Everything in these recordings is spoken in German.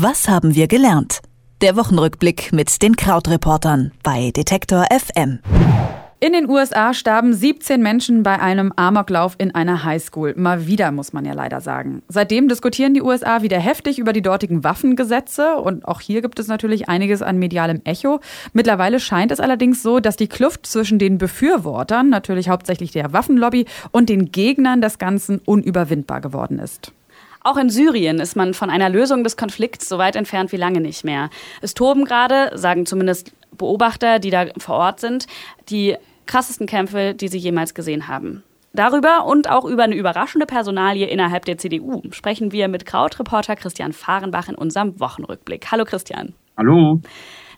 Was haben wir gelernt? Der Wochenrückblick mit den Krautreportern bei Detektor FM. In den USA starben 17 Menschen bei einem Amoklauf in einer Highschool. Mal wieder, muss man ja leider sagen. Seitdem diskutieren die USA wieder heftig über die dortigen Waffengesetze und auch hier gibt es natürlich einiges an medialem Echo. Mittlerweile scheint es allerdings so, dass die Kluft zwischen den Befürwortern, natürlich hauptsächlich der Waffenlobby, und den Gegnern des Ganzen unüberwindbar geworden ist. Auch in Syrien ist man von einer Lösung des Konflikts so weit entfernt wie lange nicht mehr. Es toben gerade, sagen zumindest Beobachter, die da vor Ort sind, die krassesten Kämpfe, die sie jemals gesehen haben. Darüber und auch über eine überraschende Personalie innerhalb der CDU sprechen wir mit Krautreporter Christian Fahrenbach in unserem Wochenrückblick. Hallo Christian. Hallo.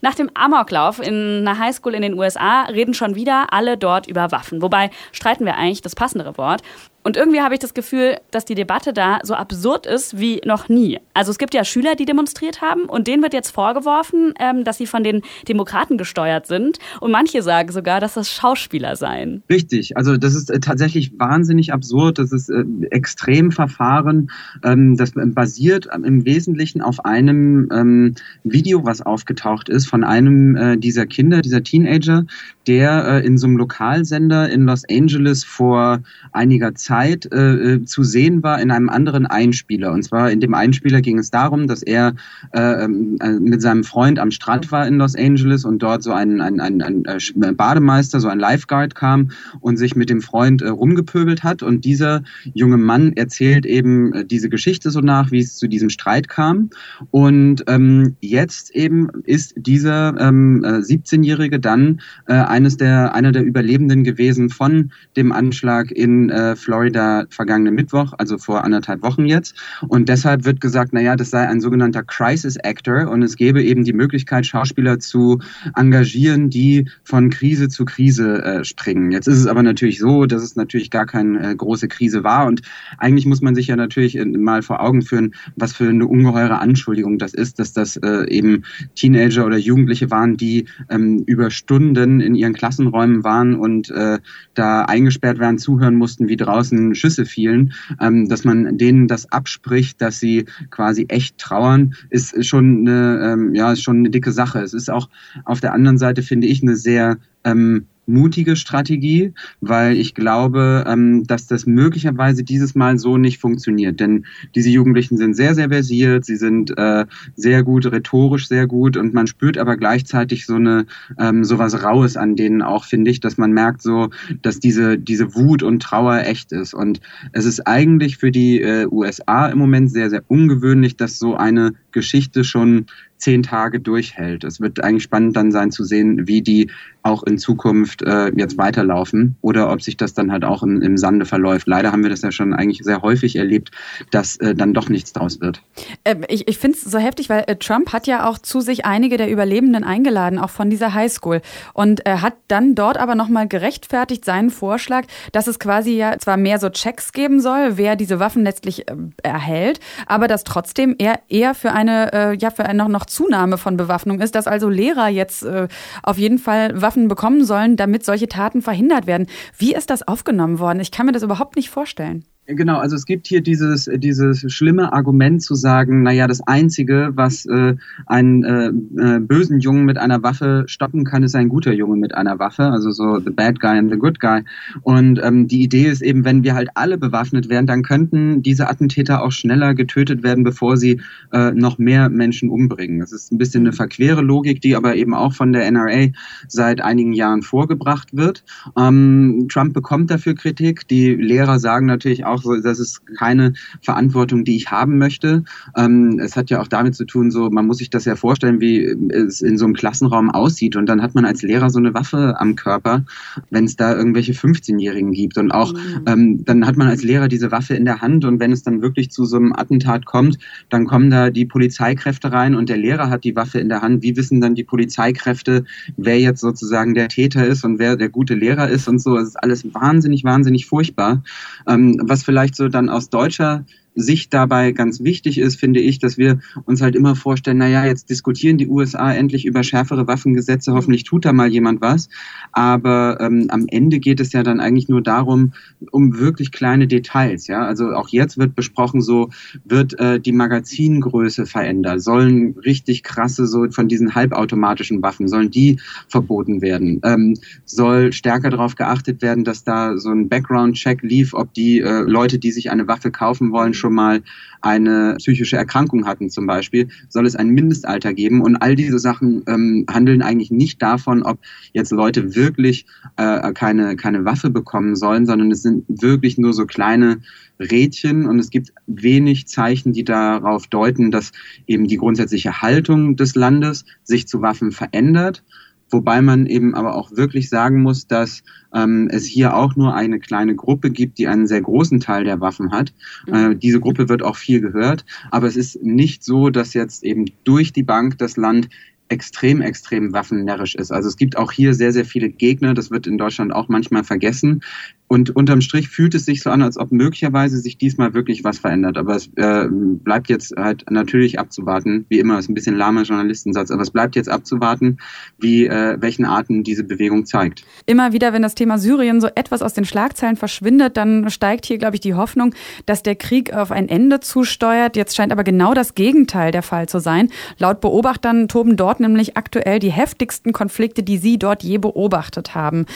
Nach dem Amoklauf in einer Highschool in den USA reden schon wieder alle dort über Waffen. Wobei streiten wir eigentlich das passendere Wort. Und irgendwie habe ich das Gefühl, dass die Debatte da so absurd ist wie noch nie. Also es gibt ja Schüler, die demonstriert haben und denen wird jetzt vorgeworfen, ähm, dass sie von den Demokraten gesteuert sind. Und manche sagen sogar, dass das Schauspieler seien. Richtig. Also das ist äh, tatsächlich wahnsinnig absurd. Das ist äh, extrem verfahren. Ähm, das basiert im Wesentlichen auf einem ähm, Video, was aufgetaucht ist von einem äh, dieser Kinder, dieser Teenager, der in so einem Lokalsender in Los Angeles vor einiger Zeit Zeit äh, äh, zu sehen war in einem anderen Einspieler. Und zwar in dem Einspieler ging es darum, dass er äh, ähm, äh, mit seinem Freund am Strand war in Los Angeles und dort so ein, ein, ein, ein äh, Bademeister, so ein Lifeguard kam und sich mit dem Freund äh, rumgepöbelt hat. Und dieser junge Mann erzählt eben diese Geschichte so nach, wie es zu diesem Streit kam. Und ähm, jetzt eben ist dieser ähm, 17-Jährige dann eines der, einer der Überlebenden gewesen von dem Anschlag in Florida Florida vergangenen Mittwoch, also vor anderthalb Wochen jetzt. Und deshalb wird gesagt, naja, das sei ein sogenannter Crisis Actor und es gäbe eben die Möglichkeit, Schauspieler zu engagieren, die von Krise zu Krise äh, springen. Jetzt ist es aber natürlich so, dass es natürlich gar keine äh, große Krise war und eigentlich muss man sich ja natürlich äh, mal vor Augen führen, was für eine ungeheure Anschuldigung das ist, dass das äh, eben Teenager oder Jugendliche waren, die ähm, über Stunden in ihren Klassenräumen waren und äh, da eingesperrt werden, zuhören mussten, wie draußen draußen Schüsse fielen, ähm, dass man denen das abspricht, dass sie quasi echt trauern, ist schon eine, ähm, ja, schon eine dicke Sache. Es ist auch auf der anderen Seite, finde ich, eine sehr ähm, mutige Strategie, weil ich glaube, ähm, dass das möglicherweise dieses Mal so nicht funktioniert. Denn diese Jugendlichen sind sehr, sehr versiert, sie sind äh, sehr gut, rhetorisch sehr gut und man spürt aber gleichzeitig so eine ähm, so was Raues an denen auch, finde ich, dass man merkt so, dass diese, diese Wut und Trauer echt ist. Und es ist eigentlich für die äh, USA im Moment sehr, sehr ungewöhnlich, dass so eine Geschichte schon zehn Tage durchhält. Es wird eigentlich spannend dann sein zu sehen, wie die auch in Zukunft äh, jetzt weiterlaufen oder ob sich das dann halt auch im, im Sande verläuft. Leider haben wir das ja schon eigentlich sehr häufig erlebt, dass äh, dann doch nichts draus wird. Ähm, ich ich finde es so heftig, weil äh, Trump hat ja auch zu sich einige der Überlebenden eingeladen, auch von dieser Highschool. Und er hat dann dort aber nochmal gerechtfertigt seinen Vorschlag, dass es quasi ja zwar mehr so Checks geben soll, wer diese Waffen letztlich äh, erhält, aber dass trotzdem er eher für eine, äh, ja, für eine noch, noch Zunahme von Bewaffnung ist, dass also Lehrer jetzt äh, auf jeden Fall Waffen bekommen sollen, damit solche Taten verhindert werden. Wie ist das aufgenommen worden? Ich kann mir das überhaupt nicht vorstellen. Genau, also es gibt hier dieses, dieses schlimme Argument zu sagen, naja, das Einzige, was äh, einen äh, äh, bösen Jungen mit einer Waffe stoppen kann, ist ein guter Junge mit einer Waffe, also so the bad guy and the good guy. Und ähm, die Idee ist eben, wenn wir halt alle bewaffnet wären, dann könnten diese Attentäter auch schneller getötet werden, bevor sie äh, noch mehr Menschen umbringen. Das ist ein bisschen eine verquere Logik, die aber eben auch von der NRA seit einigen Jahren vorgebracht wird. Ähm, Trump bekommt dafür Kritik. Die Lehrer sagen natürlich auch, so, das ist keine Verantwortung, die ich haben möchte. Ähm, es hat ja auch damit zu tun, so man muss sich das ja vorstellen, wie es in so einem Klassenraum aussieht und dann hat man als Lehrer so eine Waffe am Körper, wenn es da irgendwelche 15-Jährigen gibt und auch mhm. ähm, dann hat man als Lehrer diese Waffe in der Hand und wenn es dann wirklich zu so einem Attentat kommt, dann kommen da die Polizeikräfte rein und der Lehrer hat die Waffe in der Hand. Wie wissen dann die Polizeikräfte, wer jetzt sozusagen der Täter ist und wer der gute Lehrer ist und so? Es ist alles wahnsinnig, wahnsinnig furchtbar. Ähm, was vielleicht so dann aus deutscher sich dabei ganz wichtig ist, finde ich, dass wir uns halt immer vorstellen, naja, jetzt diskutieren die USA endlich über schärfere Waffengesetze, hoffentlich tut da mal jemand was. Aber ähm, am Ende geht es ja dann eigentlich nur darum, um wirklich kleine Details. Ja, also auch jetzt wird besprochen, so wird äh, die Magazingröße verändert, sollen richtig krasse so von diesen halbautomatischen Waffen sollen die verboten werden, ähm, soll stärker darauf geachtet werden, dass da so ein Background-Check lief, ob die äh, Leute, die sich eine Waffe kaufen wollen, schon mal eine psychische Erkrankung hatten zum Beispiel, soll es ein Mindestalter geben. Und all diese Sachen ähm, handeln eigentlich nicht davon, ob jetzt Leute wirklich äh, keine, keine Waffe bekommen sollen, sondern es sind wirklich nur so kleine Rädchen und es gibt wenig Zeichen, die darauf deuten, dass eben die grundsätzliche Haltung des Landes sich zu Waffen verändert. Wobei man eben aber auch wirklich sagen muss, dass ähm, es hier auch nur eine kleine Gruppe gibt, die einen sehr großen Teil der Waffen hat. Mhm. Äh, diese Gruppe wird auch viel gehört, aber es ist nicht so, dass jetzt eben durch die Bank das Land extrem, extrem waffennärrisch ist. Also es gibt auch hier sehr, sehr viele Gegner. Das wird in Deutschland auch manchmal vergessen. Und unterm Strich fühlt es sich so an, als ob möglicherweise sich diesmal wirklich was verändert. Aber es äh, bleibt jetzt halt natürlich abzuwarten. Wie immer, ist ein bisschen lahmer Journalistensatz, aber es bleibt jetzt abzuwarten, wie äh, welchen Arten diese Bewegung zeigt. Immer wieder, wenn das Thema Syrien so etwas aus den Schlagzeilen verschwindet, dann steigt hier, glaube ich, die Hoffnung, dass der Krieg auf ein Ende zusteuert. Jetzt scheint aber genau das Gegenteil der Fall zu sein. Laut Beobachtern toben dort nämlich aktuell die heftigsten Konflikte, die sie dort je beobachtet haben.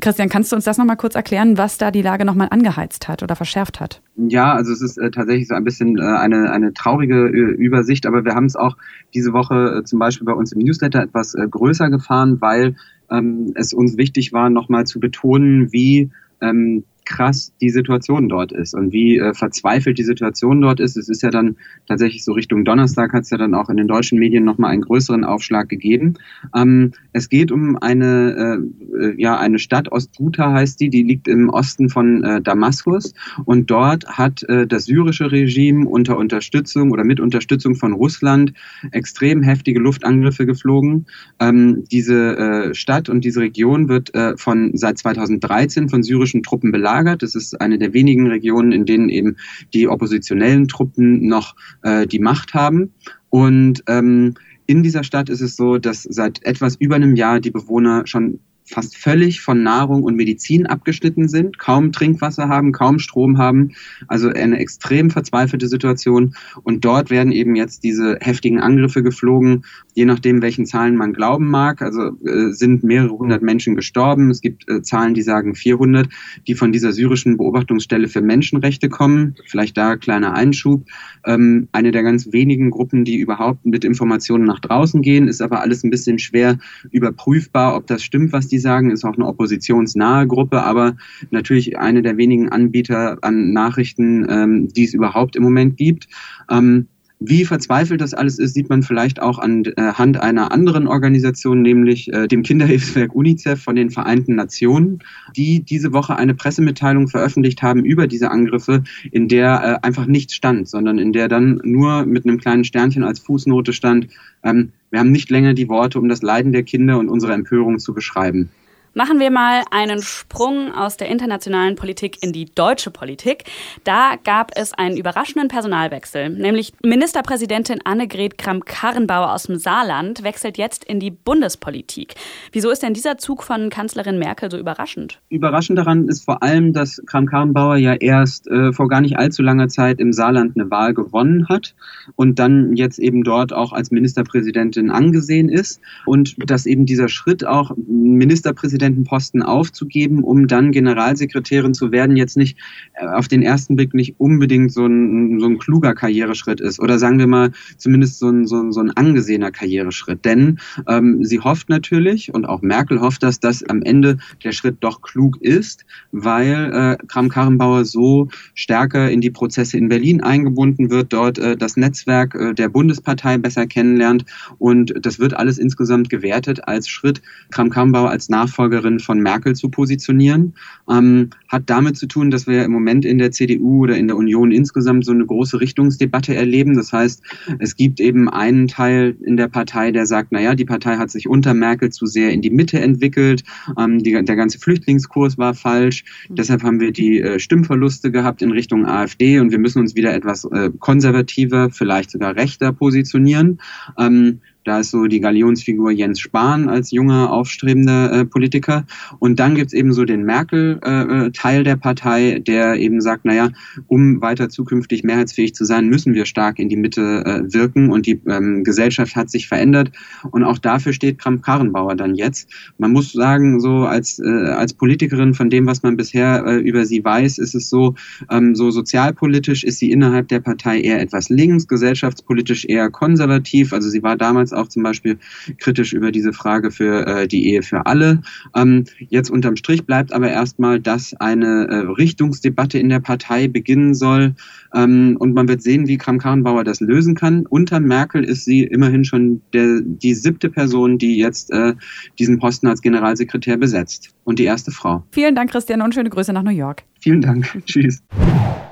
Christian, kannst du uns das nochmal kurz erklären, was da die Lage nochmal angeheizt hat oder verschärft hat? Ja, also es ist äh, tatsächlich so ein bisschen äh, eine, eine traurige äh, Übersicht, aber wir haben es auch diese Woche äh, zum Beispiel bei uns im Newsletter etwas äh, größer gefahren, weil ähm, es uns wichtig war, nochmal zu betonen, wie ähm, krass die Situation dort ist und wie äh, verzweifelt die Situation dort ist. Es ist ja dann tatsächlich so Richtung Donnerstag hat es ja dann auch in den deutschen Medien nochmal einen größeren Aufschlag gegeben. Ähm, es geht um eine, äh, ja, eine Stadt, Ostguta heißt die, die liegt im Osten von äh, Damaskus und dort hat äh, das syrische Regime unter Unterstützung oder mit Unterstützung von Russland extrem heftige Luftangriffe geflogen. Ähm, diese äh, Stadt und diese Region wird äh, von seit 2013 von syrischen Truppen belagert gelagert. Das ist eine der wenigen Regionen, in denen eben die oppositionellen Truppen noch äh, die Macht haben. Und ähm, in dieser Stadt ist es so, dass seit etwas über einem Jahr die Bewohner schon fast völlig von Nahrung und Medizin abgeschnitten sind, kaum Trinkwasser haben, kaum Strom haben, also eine extrem verzweifelte Situation. Und dort werden eben jetzt diese heftigen Angriffe geflogen, je nachdem, welchen Zahlen man glauben mag. Also äh, sind mehrere hundert Menschen gestorben. Es gibt äh, Zahlen, die sagen 400, die von dieser syrischen Beobachtungsstelle für Menschenrechte kommen. Vielleicht da kleiner Einschub. Ähm, eine der ganz wenigen Gruppen, die überhaupt mit Informationen nach draußen gehen, ist aber alles ein bisschen schwer überprüfbar, ob das stimmt, was die die sagen, ist auch eine oppositionsnahe Gruppe, aber natürlich eine der wenigen Anbieter an Nachrichten, ähm, die es überhaupt im Moment gibt. Ähm, wie verzweifelt das alles ist, sieht man vielleicht auch anhand äh, einer anderen Organisation, nämlich äh, dem Kinderhilfswerk UNICEF von den Vereinten Nationen, die diese Woche eine Pressemitteilung veröffentlicht haben über diese Angriffe, in der äh, einfach nichts stand, sondern in der dann nur mit einem kleinen Sternchen als Fußnote stand, ähm, wir haben nicht länger die Worte, um das Leiden der Kinder und unsere Empörung zu beschreiben. Machen wir mal einen Sprung aus der internationalen Politik in die deutsche Politik. Da gab es einen überraschenden Personalwechsel, nämlich Ministerpräsidentin Annegret Kramp-Karrenbauer aus dem Saarland wechselt jetzt in die Bundespolitik. Wieso ist denn dieser Zug von Kanzlerin Merkel so überraschend? Überraschend daran ist vor allem, dass Kramp-Karrenbauer ja erst äh, vor gar nicht allzu langer Zeit im Saarland eine Wahl gewonnen hat und dann jetzt eben dort auch als Ministerpräsidentin angesehen ist und dass eben dieser Schritt auch Ministerpräsident Präsidentenposten aufzugeben, um dann Generalsekretärin zu werden, jetzt nicht äh, auf den ersten Blick nicht unbedingt so ein, so ein kluger Karriereschritt ist oder sagen wir mal zumindest so ein, so ein, so ein angesehener Karriereschritt. Denn ähm, sie hofft natürlich und auch Merkel hofft, dass das am Ende der Schritt doch klug ist, weil äh, Kram-Karrenbauer so stärker in die Prozesse in Berlin eingebunden wird, dort äh, das Netzwerk äh, der Bundespartei besser kennenlernt und das wird alles insgesamt gewertet als Schritt, Kram-Karrenbauer als Nachfolger Nachfolgerin von Merkel zu positionieren. Ähm, hat damit zu tun, dass wir im Moment in der CDU oder in der Union insgesamt so eine große Richtungsdebatte erleben. Das heißt, es gibt eben einen Teil in der Partei, der sagt, naja, die Partei hat sich unter Merkel zu sehr in die Mitte entwickelt. Ähm, die, der ganze Flüchtlingskurs war falsch. Mhm. Deshalb haben wir die äh, Stimmverluste gehabt in Richtung AfD und wir müssen uns wieder etwas äh, konservativer, vielleicht sogar rechter positionieren. Ähm, da ist so die Galionsfigur Jens Spahn als junger, aufstrebender äh, Politiker. Und dann gibt's eben so den Merkel-Teil äh, der Partei, der eben sagt, naja, um weiter zukünftig mehrheitsfähig zu sein, müssen wir stark in die Mitte äh, wirken. Und die ähm, Gesellschaft hat sich verändert. Und auch dafür steht Kramp-Karrenbauer dann jetzt. Man muss sagen, so als, äh, als Politikerin von dem, was man bisher äh, über sie weiß, ist es so, ähm, so sozialpolitisch ist sie innerhalb der Partei eher etwas links, gesellschaftspolitisch eher konservativ. Also sie war damals auch zum Beispiel kritisch über diese Frage für äh, die Ehe für alle. Ähm, jetzt unterm Strich bleibt aber erstmal, dass eine äh, Richtungsdebatte in der Partei beginnen soll. Ähm, und man wird sehen, wie Kram-Karrenbauer das lösen kann. Unter Merkel ist sie immerhin schon der, die siebte Person, die jetzt äh, diesen Posten als Generalsekretär besetzt. Und die erste Frau. Vielen Dank, Christian, und schöne Grüße nach New York. Vielen Dank. Tschüss.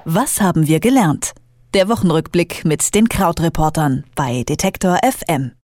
Was haben wir gelernt? Der Wochenrückblick mit den Krautreportern bei Detektor FM.